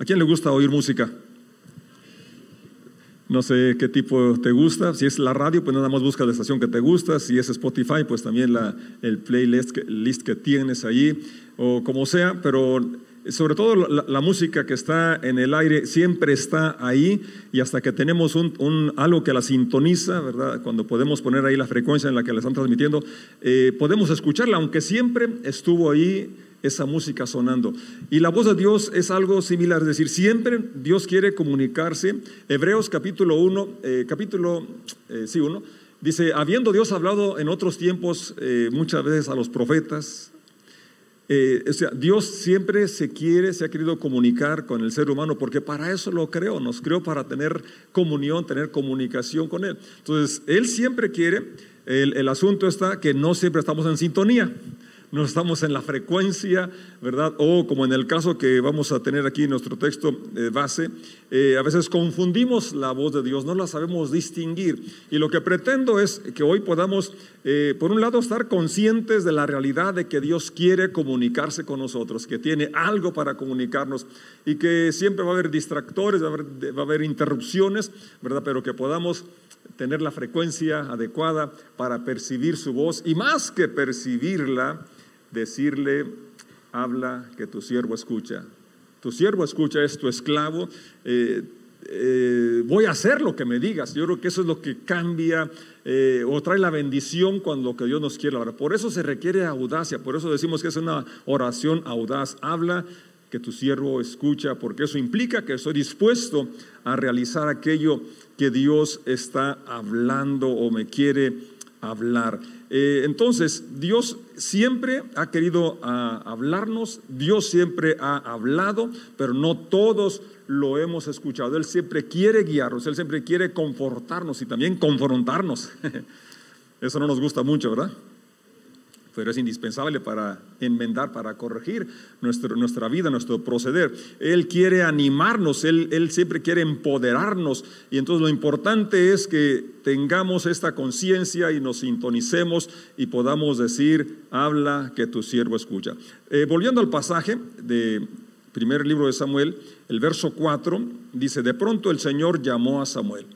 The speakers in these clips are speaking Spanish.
¿A quién le gusta oír música? No sé qué tipo te gusta. Si es la radio, pues nada más busca la estación que te gusta. Si es Spotify, pues también el playlist que, list que tienes allí, o como sea. Pero sobre todo la, música que está en el aire siempre está ahí y hasta que tenemos un, algo que la sintoniza, ¿verdad? Cuando podemos poner ahí la frecuencia en la que la están transmitiendo, eh, podemos escucharla, aunque siempre estuvo ahí esa música sonando. Y la voz de Dios es algo similar, es decir, siempre Dios quiere comunicarse. Hebreos capítulo 1, eh, capítulo, eh, sí, 1, dice, habiendo Dios hablado en otros tiempos eh, muchas veces a los profetas, sea, Dios siempre se quiere, se ha querido comunicar con el ser humano, porque para eso lo creó, nos creó para tener comunión, tener comunicación con Él. Entonces, Él siempre quiere, el, el asunto está que no siempre estamos en sintonía no estamos en la frecuencia, ¿verdad? O como en el caso que vamos a tener aquí en nuestro texto eh, base, eh, a veces confundimos la voz de Dios, no la sabemos distinguir. Y lo que pretendo es que hoy podamos, eh, por un lado, estar conscientes de la realidad de que Dios quiere comunicarse con nosotros, que tiene algo para comunicarnos y que siempre va a haber distractores, va a haber, va a haber interrupciones, ¿verdad? Pero que podamos tener la frecuencia adecuada para percibir su voz y más que percibirla, decirle, habla que tu siervo escucha. Tu siervo escucha, es tu esclavo. Eh, eh, voy a hacer lo que me digas. Yo creo que eso es lo que cambia eh, o trae la bendición cuando lo que Dios nos quiere hablar. Por eso se requiere audacia, por eso decimos que es una oración audaz. Habla que tu siervo escucha, porque eso implica que estoy dispuesto a realizar aquello que Dios está hablando o me quiere hablar. Eh, entonces, Dios siempre ha querido ah, hablarnos, Dios siempre ha hablado, pero no todos lo hemos escuchado. Él siempre quiere guiarnos, Él siempre quiere confortarnos y también confrontarnos. Eso no nos gusta mucho, ¿verdad? Pero es indispensable para enmendar, para corregir nuestra vida, nuestro proceder. Él quiere animarnos, él, siempre quiere empoderarnos y entonces lo importante es que tengamos esta conciencia y nos sintonicemos y podamos decir, habla que tu siervo escucha. Eh, volviendo al pasaje de primer libro de Samuel, el verso 4 dice, de pronto el Señor llamó a Samuel.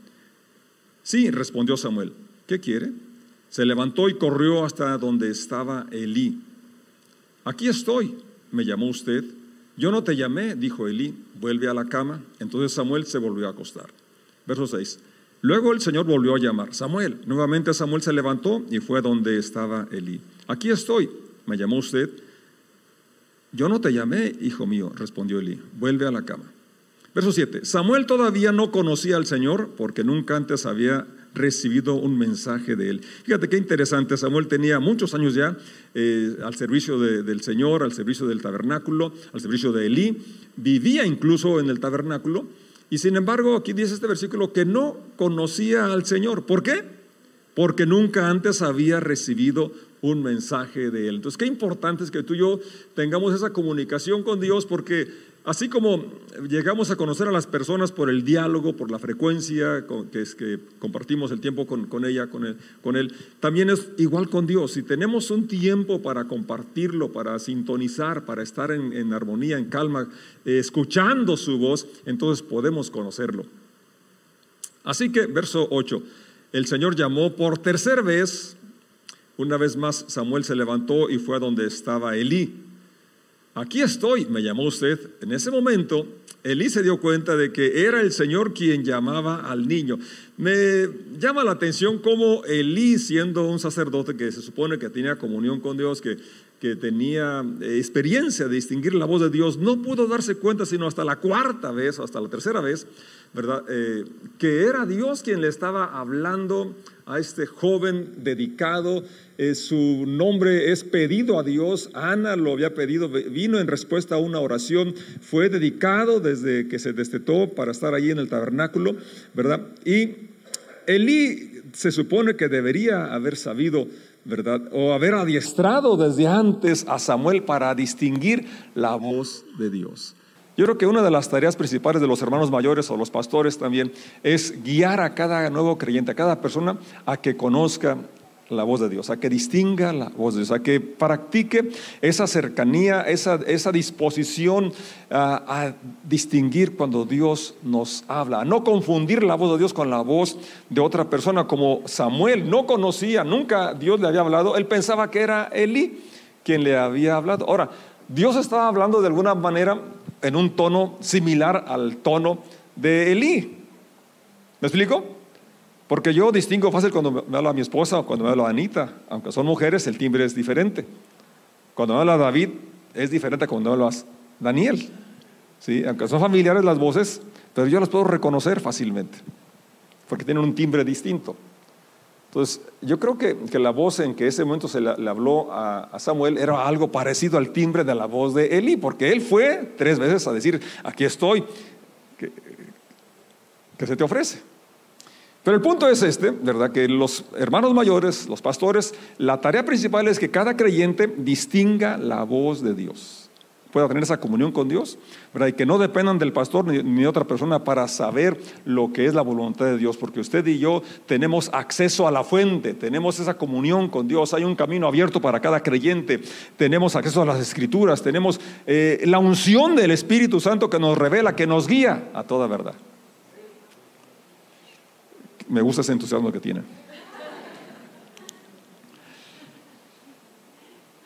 Sí, respondió Samuel, ¿qué quiere? Se levantó y corrió hasta donde estaba Elí. Aquí estoy, me llamó usted. Yo no te llamé, dijo Elí, vuelve a la cama. Entonces Samuel se volvió a acostar. Verso 6. Luego el Señor volvió a llamar, Samuel. Nuevamente Samuel se levantó y fue donde estaba Elí. Aquí estoy, me llamó usted. Yo no te llamé, hijo mío, respondió Elí, vuelve a la cama. Verso 7. Samuel todavía no conocía al Señor porque nunca antes había recibido un mensaje de él. Fíjate qué interesante, Samuel tenía muchos años ya eh, al servicio del Señor, al servicio del tabernáculo, al servicio de Elí, vivía incluso en el tabernáculo, y sin embargo aquí dice este versículo que no conocía al Señor. ¿Por qué? Porque nunca antes había recibido un mensaje de Él. Entonces, qué importante es que tú y yo tengamos esa comunicación con Dios, porque Así como llegamos a conocer a las personas por el diálogo, por la frecuencia que, es que compartimos el tiempo con, ella, con él, con él, también es igual con Dios. Si tenemos un tiempo para compartirlo, para sintonizar, para estar en, armonía, en calma, eh, escuchando su voz, entonces podemos conocerlo. Así que, verso 8, el Señor llamó por tercera vez, una vez más Samuel se levantó y fue a donde estaba Elí aquí estoy, me llamó usted. En ese momento, Elí se dio cuenta de que era el Señor quien llamaba al niño. Me llama la atención cómo Elí, siendo un sacerdote que se supone que tenía comunión con Dios, que, que tenía eh, experiencia de distinguir la voz de Dios, no pudo darse cuenta sino hasta la cuarta vez hasta la tercera vez, ¿verdad? Eh, que era Dios quien le estaba hablando a este joven dedicado. Eh, su nombre es pedido a Dios. Ana lo había pedido, vino en respuesta a una oración. Fue dedicado desde que se destetó para estar allí en el tabernáculo, ¿verdad? Y Elí se supone que debería haber sabido, ¿verdad? O haber adiestrado desde antes a Samuel para distinguir la voz de Dios. Yo creo que una de las tareas principales de los hermanos mayores o los pastores también es guiar a cada nuevo creyente, a cada persona a que conozca la voz de Dios, a que distinga la voz de Dios, a que practique esa cercanía, esa, esa disposición a, distinguir cuando Dios nos habla, a no confundir la voz de Dios con la voz de otra persona, como Samuel no conocía, nunca Dios le había hablado, él pensaba que era Elí quien le había hablado. Ahora, Dios estaba hablando de alguna manera en un tono similar al tono de Elí. ¿Me explico? Porque yo distingo fácil cuando me habla a mi esposa o cuando me habla a Anita. Aunque son mujeres, el timbre es diferente. Cuando me habla a David, es diferente cuando me habla a Daniel. ¿Sí? Aunque son familiares las voces, pero yo las puedo reconocer fácilmente. Porque tienen un timbre distinto. Entonces, yo creo que, la voz en que ese momento se le, habló a, Samuel era algo parecido al timbre de la voz de Eli, porque él fue tres veces a decir, aquí estoy, que se te ofrece. Pero el punto es este, ¿verdad? Que los hermanos mayores, los pastores, la tarea principal es que cada creyente distinga la voz de Dios, pueda tener esa comunión con Dios, ¿verdad? Y que no dependan del pastor ni, de otra persona para saber lo que es la voluntad de Dios, porque usted y yo tenemos acceso a la fuente, tenemos esa comunión con Dios, hay un camino abierto para cada creyente, tenemos acceso a las escrituras, tenemos eh, la unción del Espíritu Santo que nos revela, que nos guía a toda verdad. Me gusta ese entusiasmo que tiene.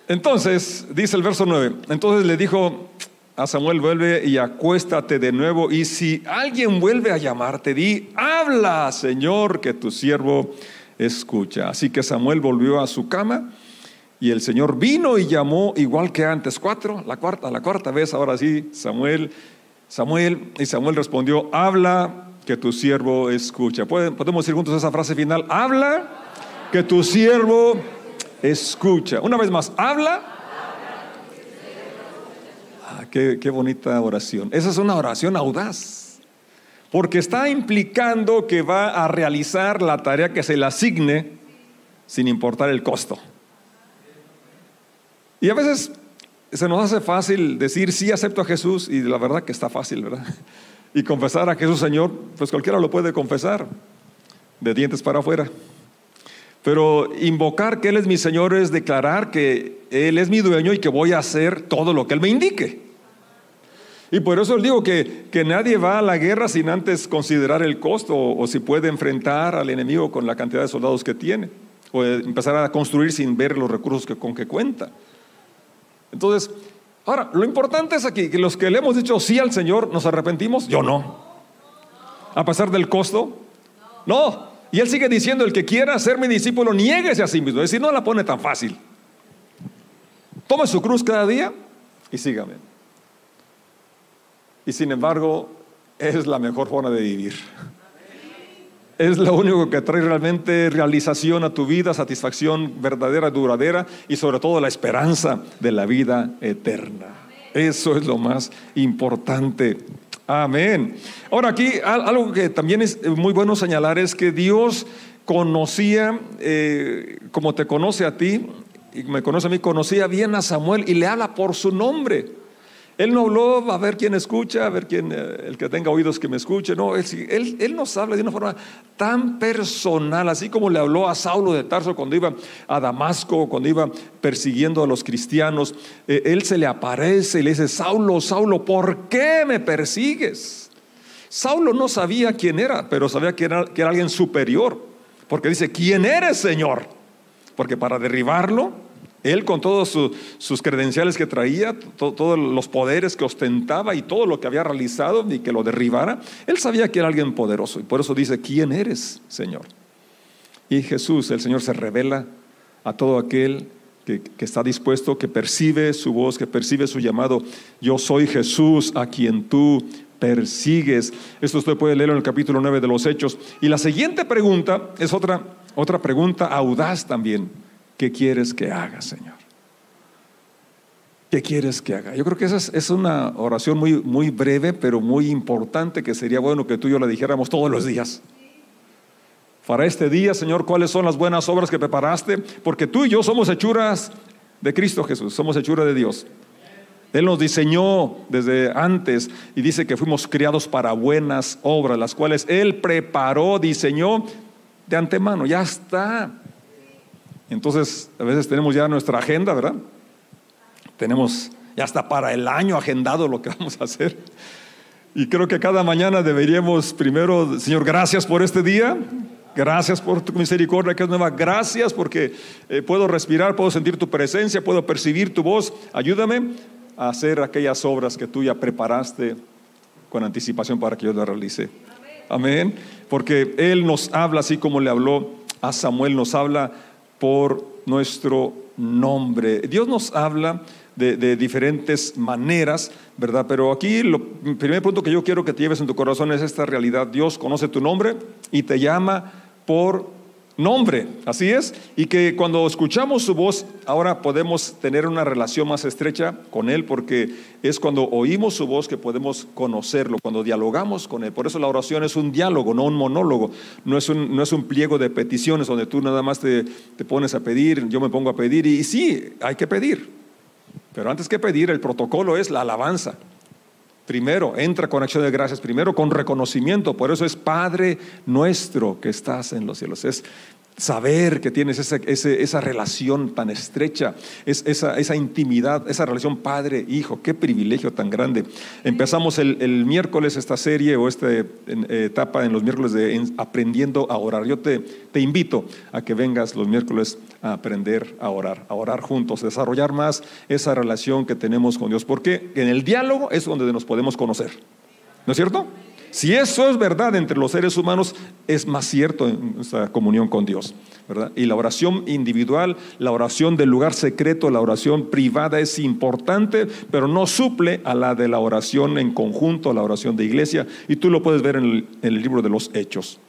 Entonces, dice el verso 9, entonces le dijo a Samuel, vuelve y acuéstate de nuevo, y si alguien vuelve a llamarte, di, habla, Señor, que tu siervo escucha. Así que Samuel volvió a su cama, y el Señor vino y llamó igual que antes, cuatro, la cuarta, la cuarta vez, ahora sí, Samuel, Samuel, y Samuel respondió, habla, que tu siervo escucha. Podemos decir juntos esa frase final, habla, que tu siervo escucha. Una vez más, habla. Ah, qué, qué bonita oración. Esa es una oración audaz, porque está implicando que va a realizar la tarea que se le asigne sin importar el costo. Y a veces se nos hace fácil decir sí acepto a Jesús y la verdad que está fácil, ¿verdad? Y confesar a Jesús Señor, pues cualquiera lo puede confesar, de dientes para afuera. Pero invocar que Él es mi Señor es declarar que Él es mi dueño y que voy a hacer todo lo que Él me indique. Y por eso les digo que, que nadie va a la guerra sin antes considerar el costo o, si puede enfrentar al enemigo con la cantidad de soldados que tiene o empezar a construir sin ver los recursos con que cuenta. Entonces, Ahora, lo importante es aquí que los que le hemos dicho sí al Señor nos arrepentimos, yo no. A pesar del costo, no. Y él sigue diciendo, el que quiera ser mi discípulo, niéguese a sí mismo. Es decir, no la pone tan fácil. Tome su cruz cada día y sígame. Y sin embargo, es la mejor forma de vivir es lo único que trae realmente realización a tu vida, satisfacción verdadera, duradera y sobre todo la esperanza de la vida eterna. Eso es lo más importante. Amén. Ahora aquí algo que también es muy bueno señalar es que Dios conocía, eh, como te conoce a ti, y me conoce a mí, conocía bien a Samuel y le habla por su nombre. Él no habló a ver quién escucha, a ver quién, eh, el que tenga oídos que me escuche. No, él, él, nos habla de una forma tan personal, así como le habló a Saulo de Tarso cuando iba a Damasco, cuando iba persiguiendo a los cristianos. Eh, él se le aparece y le dice, Saulo, Saulo, ¿por qué me persigues? Saulo no sabía quién era, pero sabía que era, que era alguien superior. Porque dice, ¿quién eres, Señor? Porque para derribarlo él con todos sus credenciales que traía, todos los poderes que ostentaba y todo lo que había realizado y que lo derribara, él sabía que era alguien poderoso y por eso dice, ¿quién eres, Señor? Y Jesús, el Señor se revela a todo aquel que, está dispuesto, que percibe su voz, que percibe su llamado. Yo soy Jesús a quien tú persigues. Esto usted puede leerlo en el capítulo 9 de los Hechos. Y la siguiente pregunta es otra, otra pregunta audaz también. ¿Qué quieres que haga, Señor? ¿Qué quieres que haga? Yo creo que esa es, una oración muy, muy breve, pero muy importante, que sería bueno que tú y yo la dijéramos todos los días. Para este día, Señor, ¿cuáles son las buenas obras que preparaste? Porque tú y yo somos hechuras de Cristo Jesús, somos hechura de Dios. Él nos diseñó desde antes y dice que fuimos criados para buenas obras, las cuales Él preparó, diseñó de antemano. Ya está. Entonces, a veces tenemos ya nuestra agenda, ¿verdad? Tenemos ya hasta para el año agendado lo que vamos a hacer. Y creo que cada mañana deberíamos primero, Señor, gracias por este día, gracias por tu misericordia que es nueva, gracias porque eh, puedo respirar, puedo sentir tu presencia, puedo percibir tu voz, ayúdame a hacer aquellas obras que tú ya preparaste con anticipación para que yo las realice. Amén. Porque Él nos habla así como le habló a Samuel, nos habla por nuestro nombre. Dios nos habla de, diferentes maneras, ¿verdad? Pero aquí el primer punto que yo quiero que te lleves en tu corazón es esta realidad. Dios conoce tu nombre y te llama por nombre, así es, y que cuando escuchamos su voz, ahora podemos tener una relación más estrecha con Él, porque es cuando oímos su voz que podemos conocerlo, cuando dialogamos con Él. Por eso la oración es un diálogo, no un monólogo, no es un, no es un pliego de peticiones donde tú nada más te, te pones a pedir, yo me pongo a pedir, y sí, hay que pedir, pero antes que pedir, el protocolo es la alabanza. Primero, entra con acción de gracias, primero con reconocimiento. Por eso es Padre nuestro que estás en los cielos. Es saber que tienes esa, esa relación tan estrecha, es, esa, esa, intimidad, esa relación padre-hijo, qué privilegio tan grande. Empezamos el, el miércoles esta serie o esta eh, etapa en los miércoles de aprendiendo a orar. Yo te, te invito a que vengas los miércoles a aprender a orar, a orar juntos, desarrollar más esa relación que tenemos con Dios, porque en el diálogo es donde nos podemos conocer. ¿No es cierto? Si eso es verdad entre los seres humanos, es más cierto en nuestra comunión con Dios. ¿verdad? Y la oración individual, la oración del lugar secreto, la oración privada es importante, pero no suple a la de la oración en conjunto, la oración de iglesia. Y tú lo puedes ver en el, en el libro de los Hechos.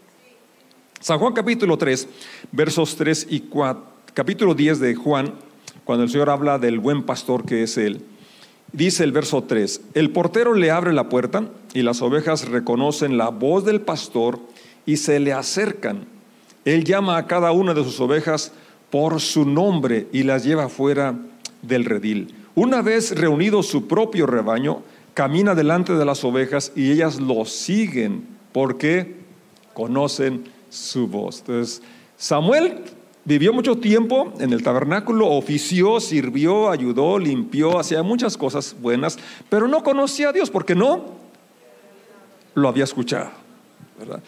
San Juan capítulo 3, versos 3 y 4, capítulo 10 de Juan, cuando el Señor habla del buen pastor que es Él. Dice el verso 3, el portero le abre la puerta y las ovejas reconocen la voz del pastor y se le acercan. Él llama a cada una de sus ovejas por su nombre y las lleva fuera del redil. Una vez reunido su propio rebaño, camina delante de las ovejas y ellas lo siguen porque conocen su voz. Entonces, Samuel Vivió mucho tiempo en el tabernáculo, ofició, sirvió, ayudó, limpió, hacía muchas cosas buenas, pero no conocía a Dios porque no lo había escuchado. ¿verdad?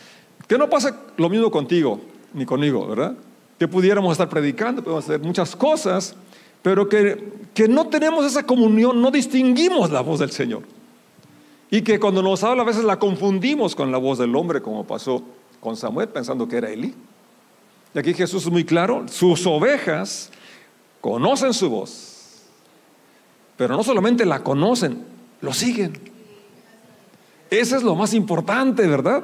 Que no pasa lo mismo contigo ni conmigo, ¿verdad? Que pudiéramos estar predicando, podemos hacer muchas cosas, pero que, que no tenemos esa comunión, no distinguimos la voz del Señor. Y que cuando nos habla a veces la confundimos con la voz del hombre, como pasó con Samuel, pensando que era Eli. Y aquí Jesús es muy claro, sus ovejas conocen su voz, pero no solamente la conocen, lo siguen. Ese es lo más importante, ¿verdad?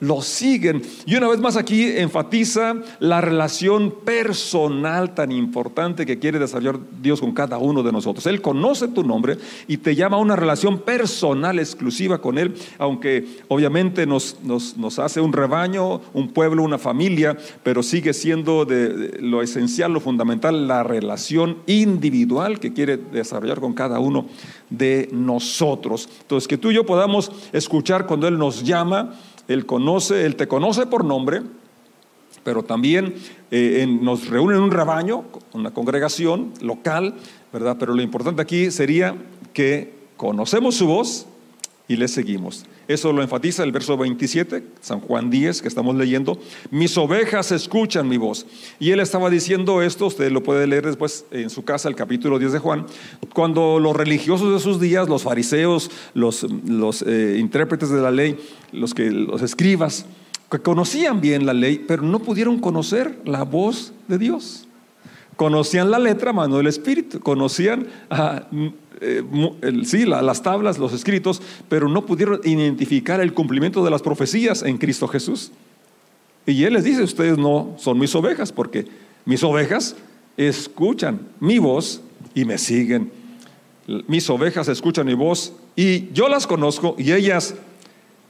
Lo siguen. Y una vez más aquí enfatiza la relación personal tan importante que quiere desarrollar Dios con cada uno de nosotros. Él conoce tu nombre y te llama a una relación personal exclusiva con Él, aunque obviamente nos, nos, hace un rebaño, un pueblo, una familia, pero sigue siendo de, lo esencial, lo fundamental, la relación individual que quiere desarrollar con cada uno de nosotros. Entonces, que tú y yo podamos escuchar cuando Él nos llama, él conoce, Él te conoce por nombre, pero también eh, nos reúne en un rebaño, una congregación local, ¿verdad? Pero lo importante aquí sería que conocemos su voz y le seguimos. Eso lo enfatiza el verso 27, San Juan 10, que estamos leyendo. Mis ovejas escuchan mi voz. Y él estaba diciendo esto, usted lo puede leer después en su casa, el capítulo 10 de Juan, cuando los religiosos de sus días, los fariseos, los, los eh, intérpretes de la ley, los, que, los escribas, que conocían bien la ley, pero no pudieron conocer la voz de Dios. Conocían la letra, mano del Espíritu, conocían eh, sí, las tablas, los escritos, pero no pudieron identificar el cumplimiento de las profecías en Cristo Jesús. Y Él les dice, ustedes no son mis ovejas, porque mis ovejas escuchan mi voz y me siguen. Mis ovejas escuchan mi voz y yo las conozco y ellas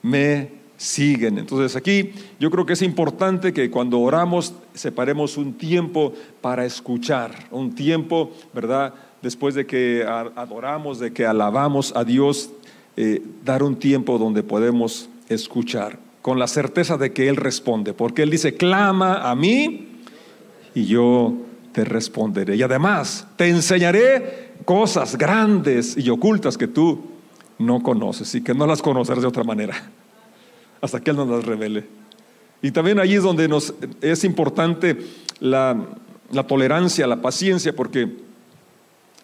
me siguen. Entonces aquí yo creo que es importante que cuando oramos separemos un tiempo para escuchar, un tiempo, ¿verdad? después de que adoramos, de que alabamos a Dios, eh, dar un tiempo donde podemos escuchar con la certeza de que Él responde, porque Él dice, clama a mí y yo te responderé. Y además, te enseñaré cosas grandes y ocultas que tú no conoces y que no las conocerás de otra manera, hasta que Él nos las revele. Y también allí es donde nos, es importante la, tolerancia, la paciencia, porque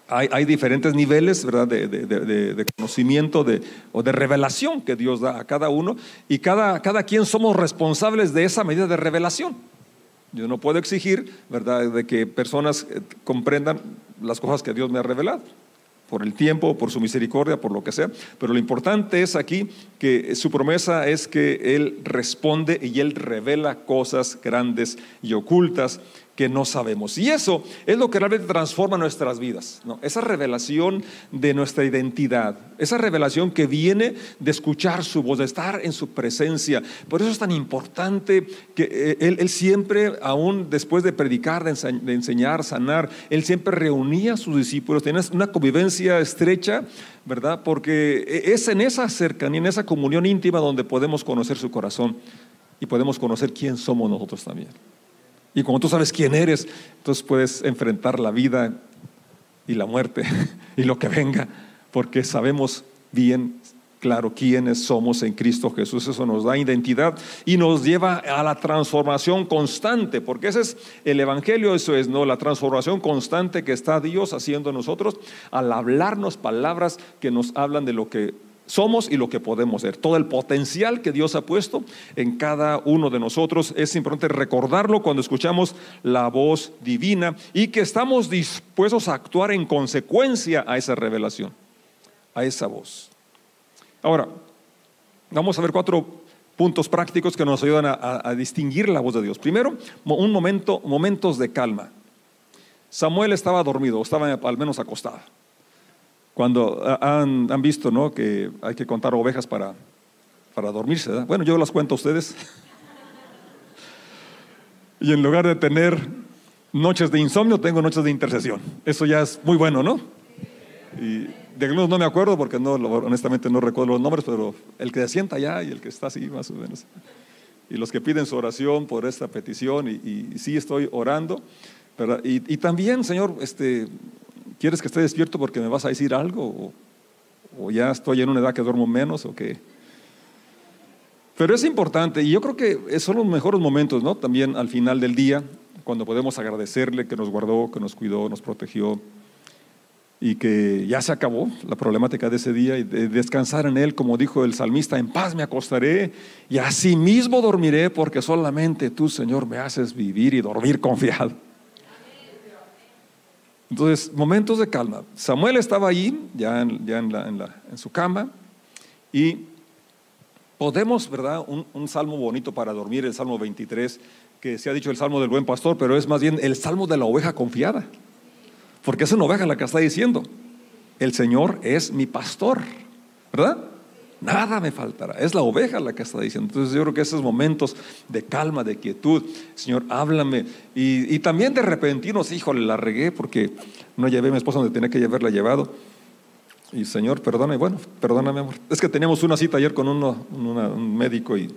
hay, diferentes niveles ¿verdad? De, conocimiento o de revelación que Dios da a cada uno y cada, cada quien somos responsables de esa medida de revelación. Yo no puedo exigir, ¿verdad?, de que personas eh, comprendan las cosas que Dios me ha revelado por el tiempo, por su misericordia, por lo que sea. Pero lo importante es aquí que su promesa es que Él responde y Él revela cosas grandes y ocultas que no sabemos. Y eso es lo que realmente transforma nuestras vidas. ¿no? Esa revelación de nuestra identidad, esa revelación que viene de escuchar su voz, de estar en su presencia. Por eso es tan importante que eh, él, siempre, aún después de predicar, de, enseñar, sanar, él siempre reunía a sus discípulos, tenía una convivencia estrecha, ¿verdad? Porque e, es en esa cercanía, en esa comunión íntima donde podemos conocer su corazón y podemos conocer quién somos nosotros también. Y como tú sabes quién eres, entonces puedes enfrentar la vida y la muerte y lo que venga, porque sabemos bien claro quiénes somos en Cristo Jesús. Eso nos da identidad y nos lleva a la transformación constante, porque ese es el Evangelio, eso es, ¿no? La transformación constante que está Dios haciendo en nosotros al hablarnos palabras que nos hablan de lo que somos y lo que podemos ser. Todo el potencial que Dios ha puesto en cada uno de nosotros es importante recordarlo cuando escuchamos la voz divina y que estamos dispuestos a actuar en consecuencia a esa revelación, a esa voz. Ahora, vamos a ver cuatro puntos prácticos que nos ayudan a, distinguir la voz de Dios. Primero, un momento, momentos de calma. Samuel estaba dormido, estaba al menos acostado. Cuando han, visto ¿no? que hay que contar ovejas para, para dormirse, bueno, yo las cuento a ustedes. y en lugar de tener noches de insomnio, tengo noches de intercesión. Eso ya es muy bueno, ¿no? Y de algunos no me acuerdo porque no, honestamente no recuerdo los nombres, pero el que se sienta allá y el que está así, más o menos. Y los que piden su oración por esta petición, y, sí estoy orando. Y, también, Señor, este, ¿Quieres que esté despierto porque me vas a decir algo? ¿O, ya estoy en una edad que duermo menos? ¿O qué? Pero es importante y yo creo que son los mejores momentos, ¿no? También al final del día, cuando podemos agradecerle que nos guardó, que nos cuidó, nos protegió y que ya se acabó la problemática de ese día y de descansar en él, como dijo el salmista, en paz me acostaré y así mismo dormiré porque solamente tú, Señor, me haces vivir y dormir confiado. Entonces, momentos de calma. Samuel estaba ahí, ya en, su cama, y podemos, ¿verdad? Un, salmo bonito para dormir, el Salmo 23, que se ha dicho el Salmo del buen pastor, pero es más bien el Salmo de la oveja confiada. Porque es una oveja la que está diciendo, el Señor es mi pastor, ¿verdad? Nada me faltará. Es la oveja la que está diciendo. Entonces yo creo que esos momentos de calma, de quietud, Señor, háblame. Y, también de repentinos, híjole, la regué porque no llevé a mi esposa donde tenía que haberla llevado. Y Señor, perdóname, bueno, perdóname, amor. Es que teníamos una cita ayer con un médico y,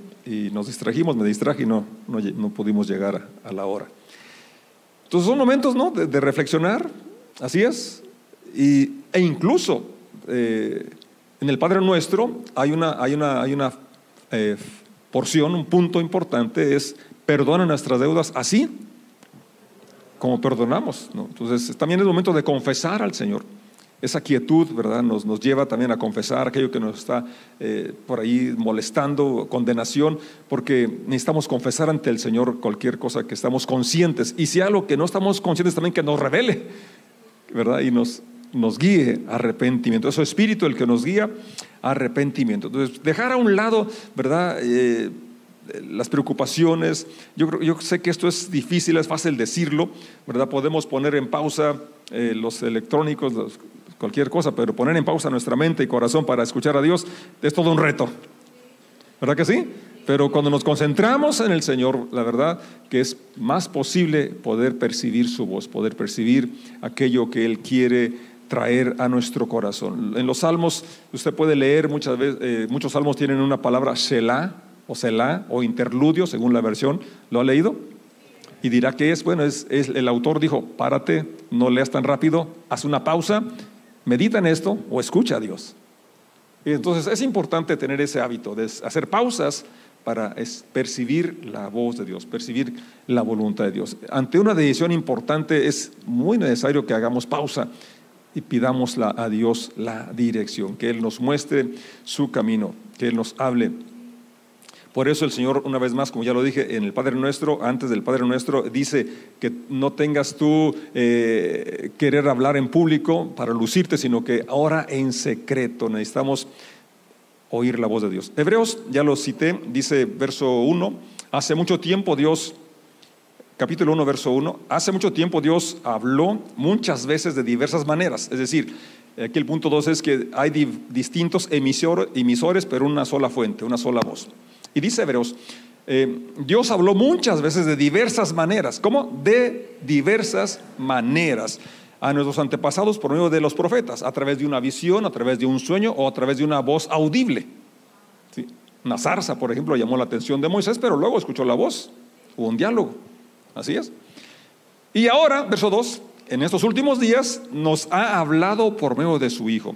nos distrajimos, me distraje y no, no, pudimos llegar a, la hora. Entonces son momentos, ¿no? De, reflexionar, así es. Y, e incluso eh, en el Padre Nuestro hay una, hay una, hay una eh, porción, un punto importante, es perdona nuestras deudas así como perdonamos. Entonces también es momento de confesar al Señor. Esa quietud, ¿verdad? Nos, nos lleva también a confesar aquello que nos está eh, por ahí molestando, condenación, porque necesitamos confesar ante el Señor cualquier cosa que estamos conscientes. Y si algo que no estamos conscientes también que nos revele, ¿verdad? Y nos, nos guíe arrepentimiento. Es espíritu el que nos guía arrepentimiento. Entonces, dejar a un lado, ¿verdad? Eh, las preocupaciones. Yo, yo sé que esto es difícil, es fácil decirlo, ¿verdad? Podemos poner en pausa eh, los electrónicos, cualquier cosa, pero poner en pausa nuestra mente y corazón para escuchar a Dios es todo un reto. ¿Verdad que sí? Pero cuando nos concentramos en el Señor, la verdad que es más posible poder percibir su voz, poder percibir aquello que Él quiere traer a nuestro corazón. En los salmos, usted puede leer muchas veces, eh, muchos salmos tienen una palabra Selah o Selah o interludio, según la versión. ¿Lo ha leído? y dirá que es, bueno, es, el autor dijo, párate, no leas tan rápido, haz una pausa, medita en esto o escucha a Dios. Y entonces es importante tener ese hábito de hacer pausas para percibir la voz de Dios, percibir la voluntad de Dios. Ante una decisión importante es muy necesario que hagamos pausa y pidamos a Dios la dirección, que Él nos muestre su camino, que Él nos hable por eso el Señor, una vez más, como ya lo dije, en el Padre Nuestro, antes del Padre Nuestro, dice que no tengas tú eh, querer hablar en público para lucirte, sino que ahora en secreto necesitamos oír la voz de Dios. Hebreos, ya lo cité, dice verso 1, hace mucho tiempo Dios, capítulo 1, verso 1, hace mucho tiempo Dios habló muchas veces de diversas maneras, es decir, aquí el punto 2 es que hay distintos emisores, pero una sola fuente, una sola voz. Y dice Hebreos, eh, Dios habló muchas veces de diversas maneras. ¿Cómo? De diversas maneras a nuestros antepasados por medio de los profetas, a través de una visión, a través de un sueño o a través de una voz audible. Una zarza, por ejemplo, llamó la atención de Moisés, pero luego escuchó la voz, hubo un diálogo. Así es. Y ahora, verso 2, en estos últimos días nos ha hablado por medio de su Hijo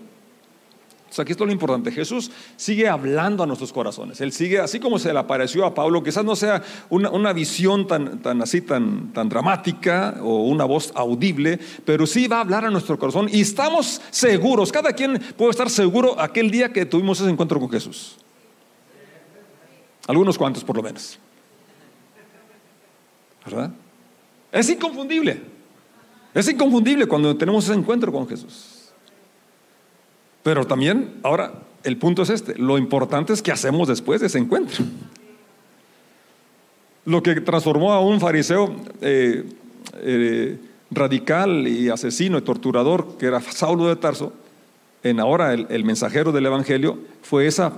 aquí esto es lo importante. Jesús sigue hablando a nuestros corazones. Él sigue, así como se le apareció a Pablo, quizás no sea una, visión tan, tan así, tan, tan dramática o una voz audible, pero sí va a hablar a nuestro corazón y estamos seguros. Cada quien puede estar seguro aquel día que tuvimos ese encuentro con Jesús. Algunos cuantos por lo menos. ¿Verdad? Es inconfundible. Es inconfundible cuando tenemos ese encuentro con Jesús. Pero también, ahora, el punto es este, lo importante es que hacemos después de ese encuentro. Lo que transformó a un fariseo eh, eh, radical y asesino y torturador, que era Saulo de Tarso, en ahora el, mensajero del Evangelio, fue esa,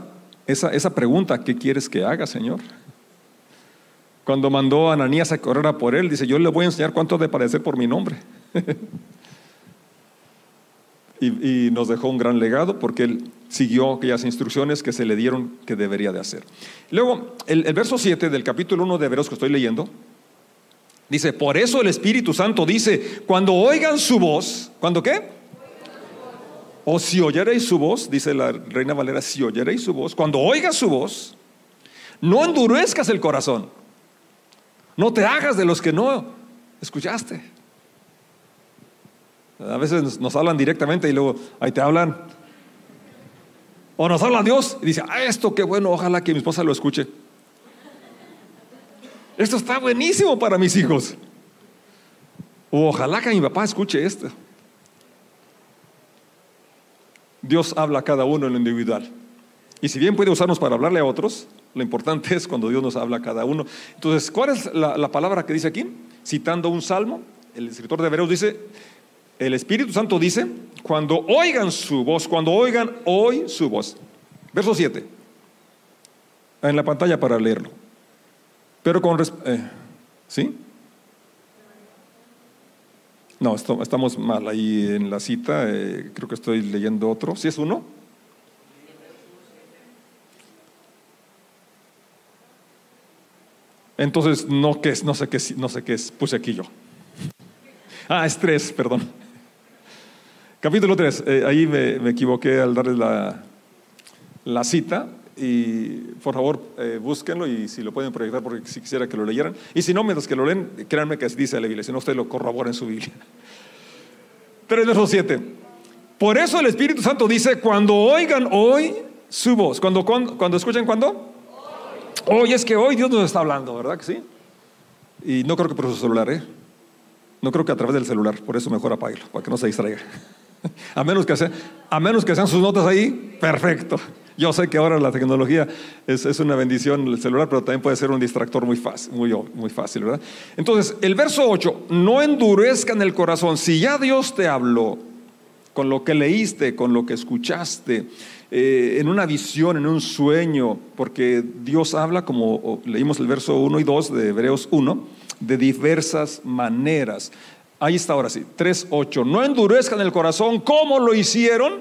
esa, esa pregunta, ¿qué quieres que haga, Señor? Cuando mandó a Ananías a correr a por él, dice, yo le voy a enseñar cuánto de padecer por mi nombre. y, nos dejó un gran legado porque él siguió aquellas instrucciones que se le dieron que debería de hacer. Luego, el, verso 7 del capítulo 1 de Hebreos que estoy leyendo, dice, por eso el Espíritu Santo dice, cuando oigan su voz, ¿cuando qué? O si oyereis su voz, dice la Reina Valera, si oyereis su voz, cuando oigas su voz, no endurezcas el corazón, no te hagas de los que no escuchaste. A veces nos, hablan directamente y luego ahí te hablan. O nos habla Dios y dice, ah, esto qué bueno, ojalá que mi esposa lo escuche. Esto está buenísimo para mis hijos. O ojalá que mi papá escuche esto. Dios habla a cada uno en lo individual. Y si bien puede usarnos para hablarle a otros, lo importante es cuando Dios nos habla a cada uno. Entonces, ¿cuál es la, la palabra que dice aquí? Citando un salmo, el escritor de Hebreos dice, el Espíritu Santo dice, cuando oigan su voz, cuando oigan hoy su voz. Verso 7. En la pantalla para leerlo. Pero con... Eh, ¿Sí? No, estamos mal ahí en la cita. Eh, creo que estoy leyendo otro. ¿Sí es uno? Entonces, no, ¿qué es? no sé qué es, no sé qué es, puse aquí yo. Ah, es tres, perdón. Capítulo 3, eh, ahí me, equivoqué al darles la, la cita y por favor eh, búsquenlo y si lo pueden proyectar porque si quisiera que lo leyeran. Y si no, mientras que lo leen, créanme que dice la Biblia, si no usted lo corrobora en su Biblia. 3 verso 7. Por eso el Espíritu Santo dice, cuando oigan hoy su voz, cuando, cuando, cuando escuchen cuando? Hoy. es que hoy Dios nos está hablando, ¿verdad que sí? Y no creo que por su celular, ¿eh? No creo que a través del celular, por eso mejor apáguelo, para que no se distraiga. A menos, que a menos que sean sus notas ahí, perfecto. Yo sé que ahora la tecnología es, una bendición el celular, pero también puede ser un distractor muy fácil, muy, muy fácil, ¿verdad? Entonces, el verso 8, no endurezcan el corazón. Si ya Dios te habló con lo que leíste, con lo que escuchaste, eh, en una visión, en un sueño, porque Dios habla, como leímos el verso 1 y 2 de Hebreos 1, de diversas maneras. Ahí está ahora sí, 3.8. No endurezcan el corazón como lo hicieron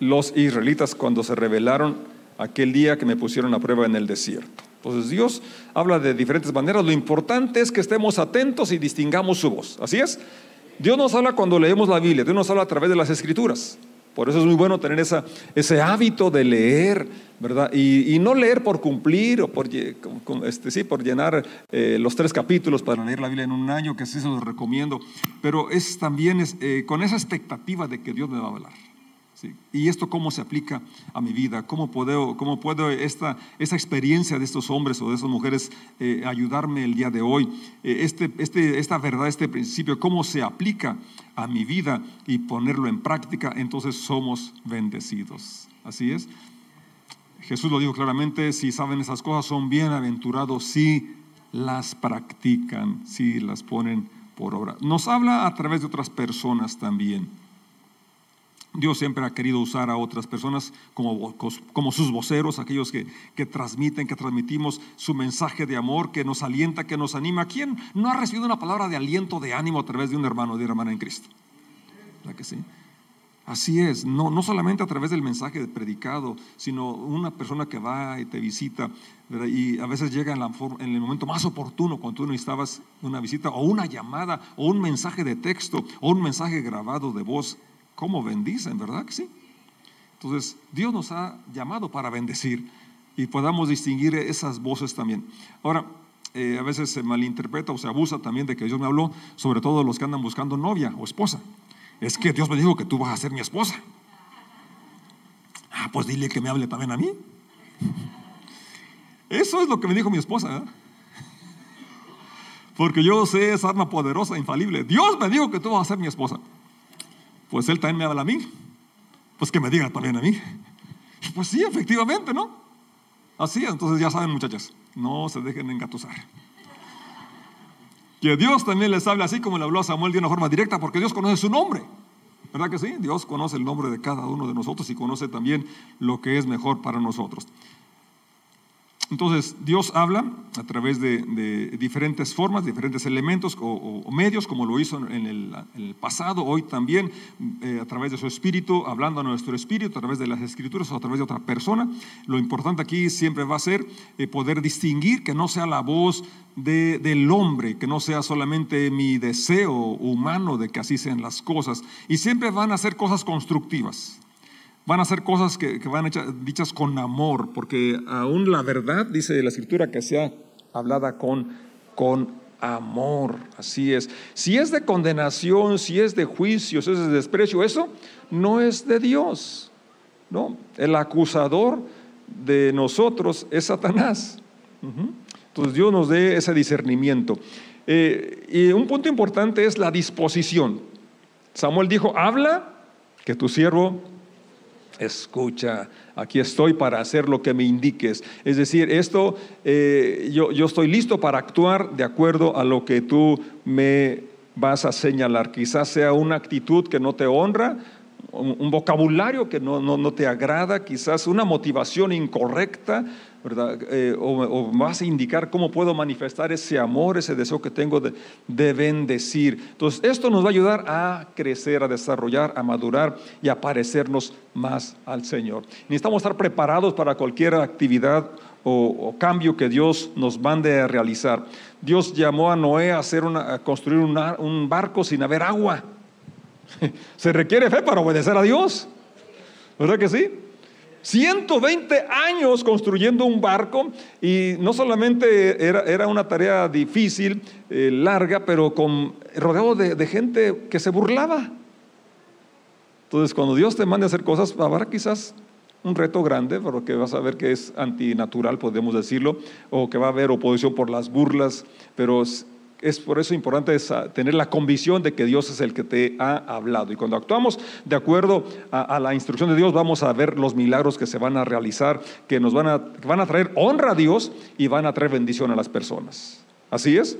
los israelitas cuando se rebelaron aquel día que me pusieron a prueba en el desierto. Entonces Dios habla de diferentes maneras. Lo importante es que estemos atentos y distingamos su voz. Así es. Dios nos habla cuando leemos la Biblia, Dios nos habla a través de las escrituras. Por eso es muy bueno tener ese hábito de leer, ¿verdad? Y, no leer por cumplir o por, este, sí, por llenar eh, los tres capítulos para leer la Biblia en un año, que sí se los recomiendo. Pero es también eh, con esa expectativa de que Dios me va a hablar. ¿Y esto cómo se aplica a mi vida? ¿Cómo puedo, cómo puedo esta, experiencia de estos hombres o de estas mujeres eh, ayudarme el día de hoy? Eh, este, este, esta verdad, este principio, ¿cómo se aplica a mi vida y ponerlo en práctica? Entonces somos bendecidos. Así es. Jesús lo dijo claramente, si saben esas cosas son bienaventurados si las practican, si las ponen por obra. Nos habla a través de otras personas también. Dios siempre ha querido usar a otras personas como, sus voceros, aquellos que, que, transmiten, que transmitimos su mensaje de amor, que nos alienta, que nos anima. ¿Quién no ha recibido una palabra de aliento, de ánimo a través de un hermano o de una hermana en Cristo? ¿Verdad que sí? Así es, no, no solamente a través del mensaje de predicado, sino una persona que va y te visita, y a veces llega en, en, el momento más oportuno, cuando tú necesitabas una visita, o una llamada, o un mensaje de texto, o un mensaje grabado de voz cómo bendicen, ¿verdad que sí? Entonces, Dios nos ha llamado para bendecir y podamos distinguir esas voces también. Ahora, eh, a veces se malinterpreta o se abusa también de que Dios me habló, sobre todo los que andan buscando novia o esposa. Es que Dios me dijo que tú vas a ser mi esposa. Ah, pues dile que me hable también a mí. Eso es lo que me dijo mi esposa. ¿eh? Porque yo sé esa arma poderosa, infalible. Dios me dijo que tú vas a ser mi esposa pues él también me habla a mí. Pues que me diga también a mí. Pues sí, efectivamente, ¿no? Así, entonces ya saben muchachas, no se dejen engatusar. Que Dios también les hable así como le habló a Samuel de una forma directa, porque Dios conoce su nombre. ¿Verdad que sí? Dios conoce el nombre de cada uno de nosotros y conoce también lo que es mejor para nosotros. Entonces, Dios habla a través de, diferentes formas, diferentes elementos o, medios, como lo hizo en el, pasado, hoy también, eh, a través de su espíritu, hablando a nuestro espíritu, a través de las escrituras o a través de otra persona. Lo importante aquí siempre va a ser eh, poder distinguir que no sea la voz del hombre, que no sea solamente mi deseo humano de que así sean las cosas. Y siempre van a ser cosas constructivas. Van a ser cosas que, van dichas con amor, porque aún la verdad, dice la escritura, que sea hablada con, con amor. Así es. Si es de condenación, si es de juicio, si es de desprecio, eso no es de Dios. ¿no? El acusador de nosotros es Satanás. Entonces Dios nos dé ese discernimiento. Eh, y un punto importante es la disposición. Samuel dijo, habla, que tu siervo escucha, aquí estoy para hacer lo que me indiques. Es decir, esto, eh, yo, yo estoy listo para actuar de acuerdo a lo que tú me vas a señalar. Quizás sea una actitud que no te honra, un, vocabulario que no, no, no, te agrada, quizás una motivación incorrecta, ¿verdad? Eh, o, vas a indicar cómo puedo manifestar ese amor, ese deseo que tengo de, de, bendecir. Entonces, esto nos va a ayudar a crecer, a desarrollar, a madurar y a parecernos más al Señor. Necesitamos estar preparados para cualquier actividad o, cambio que Dios nos mande a realizar. Dios llamó a Noé a, hacer una, a construir un barco sin haber agua. Se requiere fe para obedecer a Dios. ¿Verdad que sí? 120 años construyendo un barco y no solamente era, era una tarea difícil, eh, larga, pero rodeado de, gente que se burlaba. Entonces, cuando Dios te mande a hacer cosas, habrá quizás un reto grande, pero que vas a ver que es antinatural, podemos decirlo, o que va a haber oposición por las burlas, pero es por eso importante tener la convicción de que Dios es el que te ha hablado. Y cuando actuamos de acuerdo a, la instrucción de Dios, vamos a ver los milagros que se van a realizar, que nos van a, van a traer honra a Dios y van a traer bendición a las personas. ¿Así es?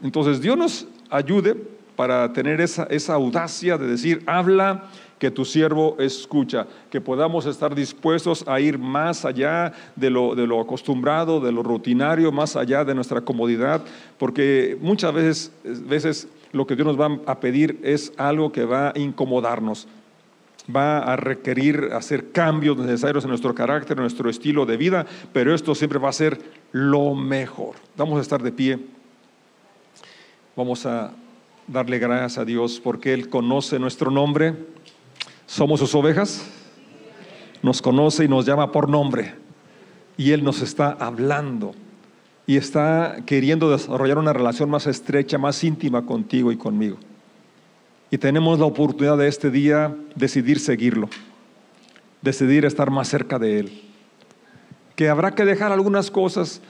Entonces Dios nos ayude para tener esa, esa audacia de decir, habla que tu siervo escucha, que podamos estar dispuestos a ir más allá de lo, de lo acostumbrado, de lo rutinario, más allá de nuestra comodidad, porque muchas veces, veces lo que Dios nos va a pedir es algo que va a incomodarnos. va a requerir hacer cambios necesarios en nuestro carácter, en nuestro estilo de vida, pero esto siempre va a ser lo mejor. Vamos a estar de pie. Vamos a darle gracias a Dios porque Él conoce nuestro nombre. Somos sus ovejas. Nos conoce y nos llama por nombre. Y Él nos está hablando y está queriendo desarrollar una relación más estrecha, más íntima contigo y conmigo. Y tenemos la oportunidad de este día decidir seguirlo, decidir estar más cerca de Él. Que habrá que dejar algunas cosas,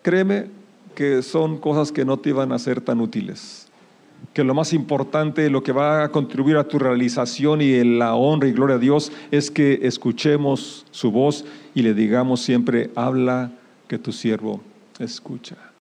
créeme que son cosas que no te iban a ser tan útiles. Que lo más importante, lo que va a contribuir a tu realización y en la honra y gloria a Dios es que escuchemos su voz y le digamos siempre, habla que tu siervo escucha.